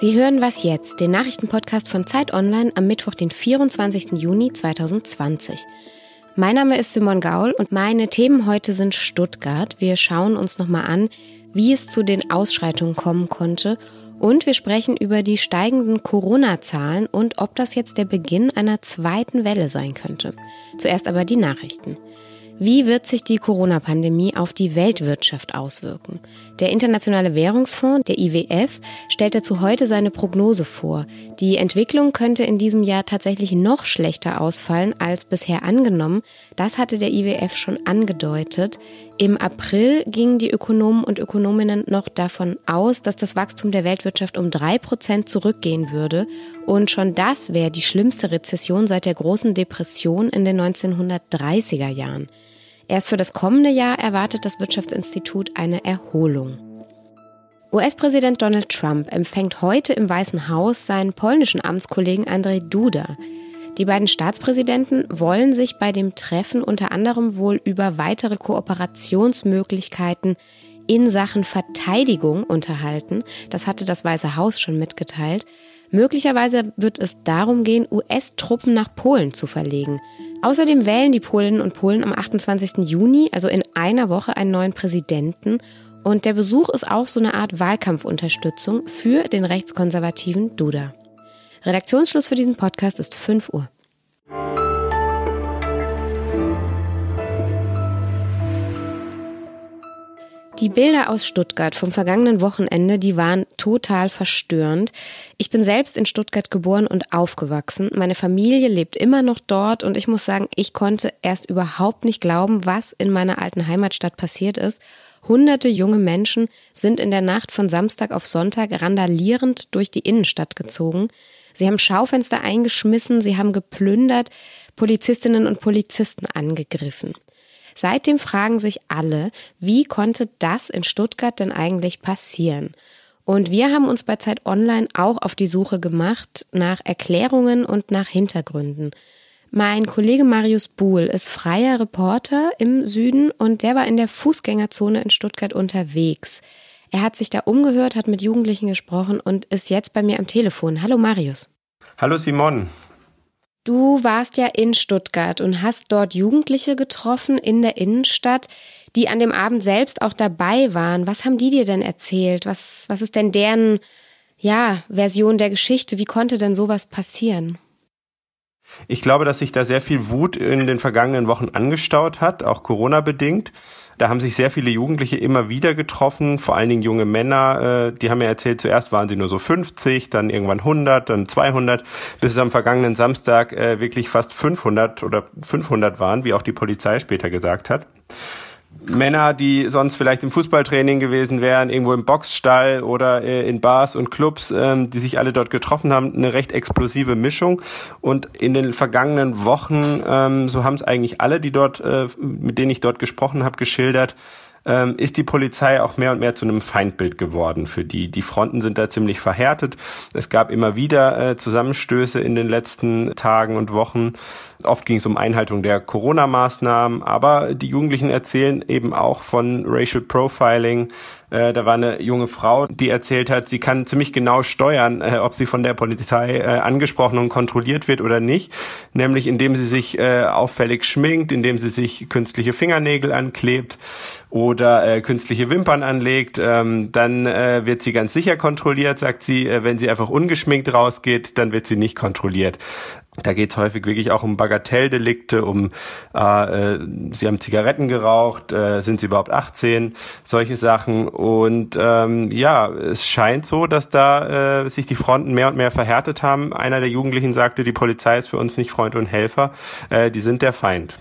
Sie hören was jetzt, den Nachrichtenpodcast von Zeit Online am Mittwoch, den 24. Juni 2020. Mein Name ist Simon Gaul und meine Themen heute sind Stuttgart. Wir schauen uns nochmal an, wie es zu den Ausschreitungen kommen konnte und wir sprechen über die steigenden Corona-Zahlen und ob das jetzt der Beginn einer zweiten Welle sein könnte. Zuerst aber die Nachrichten. Wie wird sich die Corona-Pandemie auf die Weltwirtschaft auswirken? Der Internationale Währungsfonds, der IWF, stellt dazu heute seine Prognose vor. Die Entwicklung könnte in diesem Jahr tatsächlich noch schlechter ausfallen als bisher angenommen. Das hatte der IWF schon angedeutet. Im April gingen die Ökonomen und Ökonominnen noch davon aus, dass das Wachstum der Weltwirtschaft um drei Prozent zurückgehen würde. Und schon das wäre die schlimmste Rezession seit der großen Depression in den 1930er Jahren. Erst für das kommende Jahr erwartet das Wirtschaftsinstitut eine Erholung. US-Präsident Donald Trump empfängt heute im Weißen Haus seinen polnischen Amtskollegen Andrzej Duda. Die beiden Staatspräsidenten wollen sich bei dem Treffen unter anderem wohl über weitere Kooperationsmöglichkeiten in Sachen Verteidigung unterhalten. Das hatte das Weiße Haus schon mitgeteilt. Möglicherweise wird es darum gehen, US-Truppen nach Polen zu verlegen. Außerdem wählen die Polinnen und Polen am 28. Juni, also in einer Woche, einen neuen Präsidenten. Und der Besuch ist auch so eine Art Wahlkampfunterstützung für den rechtskonservativen Duda. Redaktionsschluss für diesen Podcast ist 5 Uhr. Die Bilder aus Stuttgart vom vergangenen Wochenende, die waren total verstörend. Ich bin selbst in Stuttgart geboren und aufgewachsen. Meine Familie lebt immer noch dort und ich muss sagen, ich konnte erst überhaupt nicht glauben, was in meiner alten Heimatstadt passiert ist. Hunderte junge Menschen sind in der Nacht von Samstag auf Sonntag randalierend durch die Innenstadt gezogen. Sie haben Schaufenster eingeschmissen, sie haben geplündert, Polizistinnen und Polizisten angegriffen. Seitdem fragen sich alle, wie konnte das in Stuttgart denn eigentlich passieren? Und wir haben uns bei Zeit Online auch auf die Suche gemacht nach Erklärungen und nach Hintergründen. Mein Kollege Marius Buhl ist freier Reporter im Süden und der war in der Fußgängerzone in Stuttgart unterwegs. Er hat sich da umgehört, hat mit Jugendlichen gesprochen und ist jetzt bei mir am Telefon. Hallo Marius. Hallo Simon. Du warst ja in Stuttgart und hast dort Jugendliche getroffen in der Innenstadt, die an dem Abend selbst auch dabei waren. Was haben die dir denn erzählt? Was, was ist denn deren, ja, Version der Geschichte? Wie konnte denn sowas passieren? Ich glaube, dass sich da sehr viel Wut in den vergangenen Wochen angestaut hat, auch Corona bedingt. Da haben sich sehr viele Jugendliche immer wieder getroffen, vor allen Dingen junge Männer. Äh, die haben mir erzählt, zuerst waren sie nur so 50, dann irgendwann 100, dann 200, bis es am vergangenen Samstag äh, wirklich fast 500 oder 500 waren, wie auch die Polizei später gesagt hat. Männer, die sonst vielleicht im Fußballtraining gewesen wären, irgendwo im Boxstall oder äh, in Bars und Clubs, ähm, die sich alle dort getroffen haben, eine recht explosive Mischung. Und in den vergangenen Wochen, ähm, so haben es eigentlich alle, die dort, äh, mit denen ich dort gesprochen habe, geschildert, ähm, ist die Polizei auch mehr und mehr zu einem Feindbild geworden für die. Die Fronten sind da ziemlich verhärtet. Es gab immer wieder äh, Zusammenstöße in den letzten Tagen und Wochen. Oft ging es um Einhaltung der Corona-Maßnahmen, aber die Jugendlichen erzählen eben auch von Racial Profiling, äh, da war eine junge Frau, die erzählt hat, sie kann ziemlich genau steuern, äh, ob sie von der Polizei äh, angesprochen und kontrolliert wird oder nicht. Nämlich indem sie sich auffällig schminkt, indem sie sich künstliche Fingernägel anklebt oder künstliche Wimpern anlegt. Ähm, dann wird sie ganz sicher kontrolliert, sagt sie. Wenn sie einfach ungeschminkt rausgeht, dann wird sie nicht kontrolliert. Da geht es häufig wirklich auch um Bagatelldelikte, um äh, äh, sie haben Zigaretten geraucht, äh, sind sie überhaupt 18, solche Sachen. Und ähm, ja, es scheint so, dass da äh, sich die Fronten mehr und mehr verhärtet haben. Einer der Jugendlichen sagte, die Polizei ist für uns nicht Freund und Helfer, äh, die sind der Feind.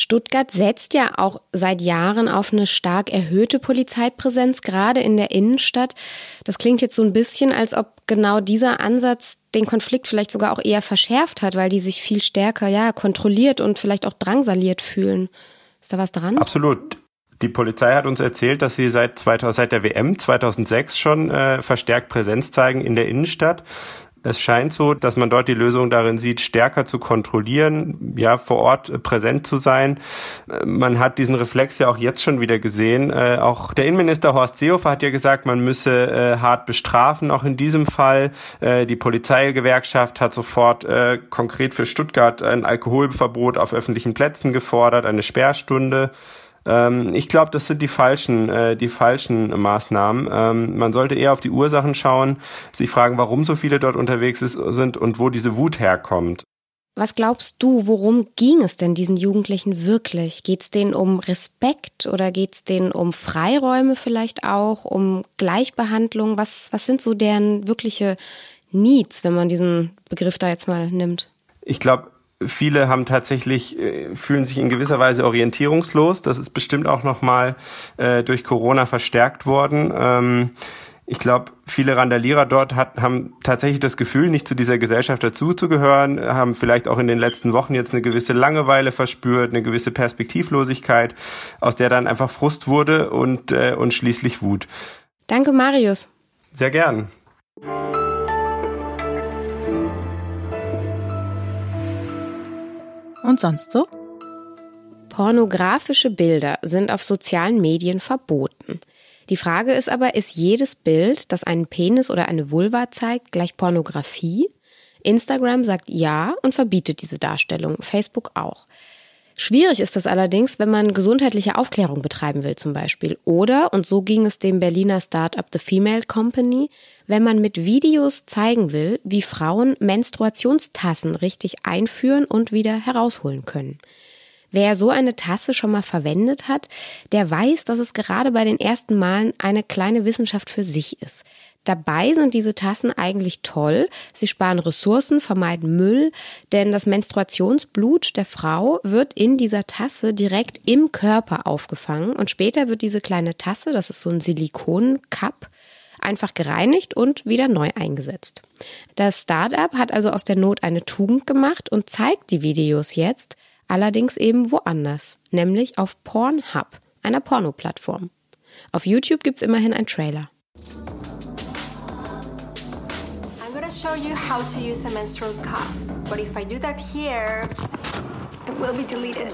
Stuttgart setzt ja auch seit Jahren auf eine stark erhöhte Polizeipräsenz, gerade in der Innenstadt. Das klingt jetzt so ein bisschen, als ob genau dieser Ansatz den Konflikt vielleicht sogar auch eher verschärft hat, weil die sich viel stärker ja kontrolliert und vielleicht auch drangsaliert fühlen. Ist da was dran? Absolut. Die Polizei hat uns erzählt, dass sie seit, 2000, seit der WM 2006 schon äh, verstärkt Präsenz zeigen in der Innenstadt. Es scheint so, dass man dort die Lösung darin sieht, stärker zu kontrollieren, ja, vor Ort präsent zu sein. Man hat diesen Reflex ja auch jetzt schon wieder gesehen. Äh, auch der Innenminister Horst Seehofer hat ja gesagt, man müsse äh, hart bestrafen, auch in diesem Fall. Äh, die Polizeigewerkschaft hat sofort äh, konkret für Stuttgart ein Alkoholverbot auf öffentlichen Plätzen gefordert, eine Sperrstunde. Ähm, ich glaube, das sind die falschen, äh, die falschen Maßnahmen. Ähm, man sollte eher auf die Ursachen schauen, sich fragen, warum so viele dort unterwegs ist, sind und wo diese Wut herkommt. Was glaubst du, worum ging es denn diesen Jugendlichen wirklich? Geht es denen um Respekt oder geht es denen um Freiräume vielleicht auch, um Gleichbehandlung? Was, was sind so deren wirkliche Needs, wenn man diesen Begriff da jetzt mal nimmt? Ich glaube, Viele haben tatsächlich äh, fühlen sich in gewisser Weise orientierungslos. Das ist bestimmt auch noch mal äh, durch Corona verstärkt worden. Ähm, ich glaube, viele Randalierer dort hat, haben tatsächlich das Gefühl, nicht zu dieser Gesellschaft dazuzugehören, haben vielleicht auch in den letzten Wochen jetzt eine gewisse Langeweile verspürt, eine gewisse Perspektivlosigkeit, aus der dann einfach Frust wurde und, äh, und schließlich Wut. Danke, Marius. Sehr gern. Und sonst so? Pornografische Bilder sind auf sozialen Medien verboten. Die Frage ist aber, ist jedes Bild, das einen Penis oder eine Vulva zeigt, gleich Pornografie? Instagram sagt ja und verbietet diese Darstellung, Facebook auch. Schwierig ist das allerdings, wenn man gesundheitliche Aufklärung betreiben will zum Beispiel. Oder, und so ging es dem Berliner Startup The Female Company, wenn man mit Videos zeigen will, wie Frauen Menstruationstassen richtig einführen und wieder herausholen können. Wer so eine Tasse schon mal verwendet hat, der weiß, dass es gerade bei den ersten Malen eine kleine Wissenschaft für sich ist. Dabei sind diese Tassen eigentlich toll. Sie sparen Ressourcen, vermeiden Müll, denn das Menstruationsblut der Frau wird in dieser Tasse direkt im Körper aufgefangen und später wird diese kleine Tasse, das ist so ein Silikoncup, einfach gereinigt und wieder neu eingesetzt. Das Startup hat also aus der Not eine Tugend gemacht und zeigt die Videos jetzt, allerdings eben woanders, nämlich auf Pornhub, einer Porno-Plattform. Auf YouTube gibt's immerhin einen Trailer. Show you how to use a menstrual cup. But if I do that here, it will be deleted.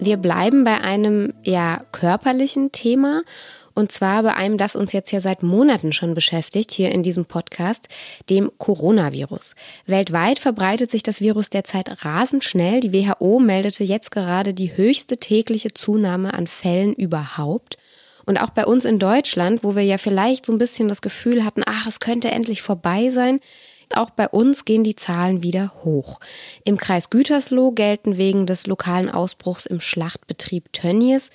Wir bleiben bei einem ja körperlichen Thema und zwar bei einem, das uns jetzt ja seit Monaten schon beschäftigt, hier in diesem Podcast, dem Coronavirus. Weltweit verbreitet sich das Virus derzeit rasend schnell. Die WHO meldete jetzt gerade die höchste tägliche Zunahme an Fällen überhaupt. Und auch bei uns in Deutschland, wo wir ja vielleicht so ein bisschen das Gefühl hatten, ach, es könnte endlich vorbei sein, auch bei uns gehen die Zahlen wieder hoch. Im Kreis Gütersloh gelten wegen des lokalen Ausbruchs im Schlachtbetrieb Tönnies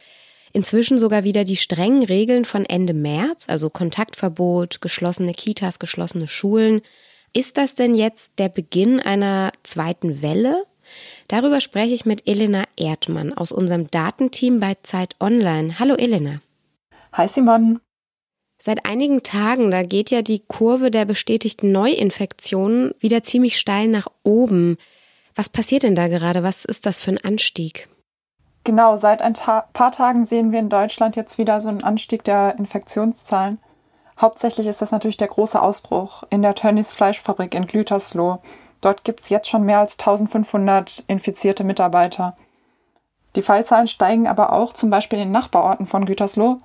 inzwischen sogar wieder die strengen Regeln von Ende März, also Kontaktverbot, geschlossene Kitas, geschlossene Schulen. Ist das denn jetzt der Beginn einer zweiten Welle? Darüber spreche ich mit Elena Erdmann aus unserem Datenteam bei Zeit Online. Hallo Elena. Hi Simon. Seit einigen Tagen, da geht ja die Kurve der bestätigten Neuinfektionen wieder ziemlich steil nach oben. Was passiert denn da gerade? Was ist das für ein Anstieg? Genau, seit ein Ta paar Tagen sehen wir in Deutschland jetzt wieder so einen Anstieg der Infektionszahlen. Hauptsächlich ist das natürlich der große Ausbruch in der Tönnies Fleischfabrik in Gütersloh. Dort gibt es jetzt schon mehr als 1500 infizierte Mitarbeiter. Die Fallzahlen steigen aber auch zum Beispiel in Nachbarorten von Gütersloh.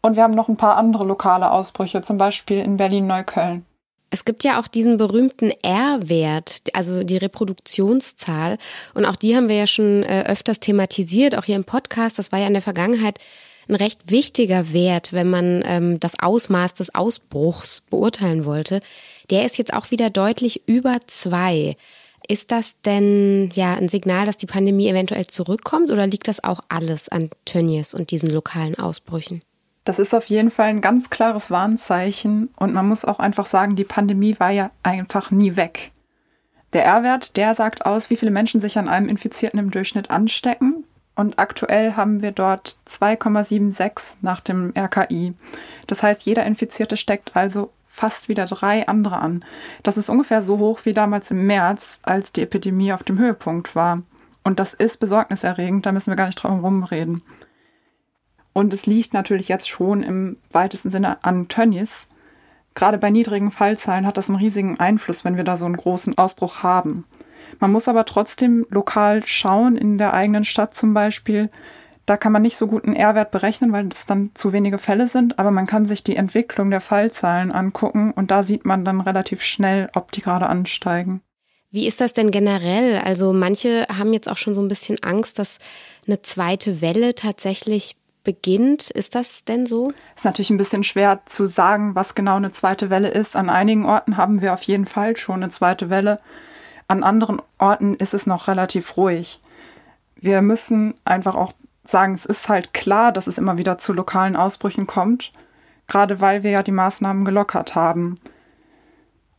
Und wir haben noch ein paar andere lokale Ausbrüche, zum Beispiel in Berlin-Neukölln. Es gibt ja auch diesen berühmten R-Wert, also die Reproduktionszahl. Und auch die haben wir ja schon äh, öfters thematisiert, auch hier im Podcast. Das war ja in der Vergangenheit ein recht wichtiger Wert, wenn man ähm, das Ausmaß des Ausbruchs beurteilen wollte. Der ist jetzt auch wieder deutlich über zwei. Ist das denn ja ein Signal, dass die Pandemie eventuell zurückkommt oder liegt das auch alles an Tönnies und diesen lokalen Ausbrüchen? Das ist auf jeden Fall ein ganz klares Warnzeichen und man muss auch einfach sagen, die Pandemie war ja einfach nie weg. Der R-Wert, der sagt aus, wie viele Menschen sich an einem Infizierten im Durchschnitt anstecken. Und aktuell haben wir dort 2,76 nach dem RKI. Das heißt, jeder Infizierte steckt also fast wieder drei andere an. Das ist ungefähr so hoch wie damals im März, als die Epidemie auf dem Höhepunkt war. Und das ist besorgniserregend, da müssen wir gar nicht drum rumreden. Und es liegt natürlich jetzt schon im weitesten Sinne an Tönnies. Gerade bei niedrigen Fallzahlen hat das einen riesigen Einfluss, wenn wir da so einen großen Ausbruch haben. Man muss aber trotzdem lokal schauen, in der eigenen Stadt zum Beispiel. Da kann man nicht so gut einen R-Wert berechnen, weil das dann zu wenige Fälle sind, aber man kann sich die Entwicklung der Fallzahlen angucken und da sieht man dann relativ schnell, ob die gerade ansteigen. Wie ist das denn generell? Also manche haben jetzt auch schon so ein bisschen Angst, dass eine zweite Welle tatsächlich beginnt. Ist das denn so? Ist natürlich ein bisschen schwer zu sagen, was genau eine zweite Welle ist. An einigen Orten haben wir auf jeden Fall schon eine zweite Welle. An anderen Orten ist es noch relativ ruhig. Wir müssen einfach auch sagen, es ist halt klar, dass es immer wieder zu lokalen Ausbrüchen kommt, gerade weil wir ja die Maßnahmen gelockert haben.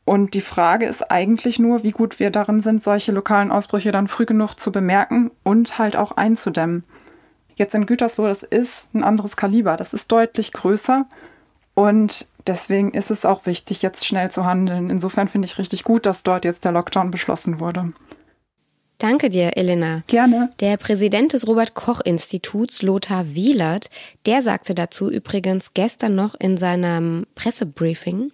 Und die Frage ist eigentlich nur, wie gut wir darin sind, solche lokalen Ausbrüche dann früh genug zu bemerken und halt auch einzudämmen. Jetzt in Gütersloh, das ist ein anderes Kaliber, das ist deutlich größer und deswegen ist es auch wichtig, jetzt schnell zu handeln. Insofern finde ich richtig gut, dass dort jetzt der Lockdown beschlossen wurde. Danke dir, Elena. Gerne. Der Präsident des Robert Koch Instituts, Lothar Wielert, der sagte dazu übrigens gestern noch in seinem Pressebriefing.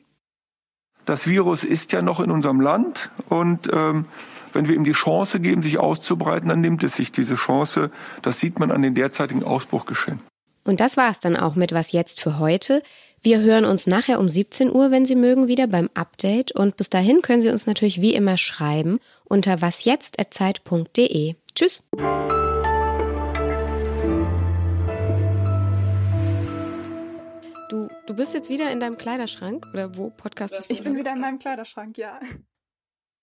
Das Virus ist ja noch in unserem Land und ähm, wenn wir ihm die Chance geben, sich auszubreiten, dann nimmt es sich diese Chance. Das sieht man an den derzeitigen Ausbruchgeschehen. Und das war es dann auch mit Was jetzt für heute. Wir hören uns nachher um 17 Uhr, wenn Sie mögen, wieder beim Update. Und bis dahin können Sie uns natürlich wie immer schreiben unter wasjetzt.zeit.de. Tschüss. Du, du bist jetzt wieder in deinem Kleiderschrank oder wo podcastest du? Ich bin wieder in meinem Kleiderschrank, ja.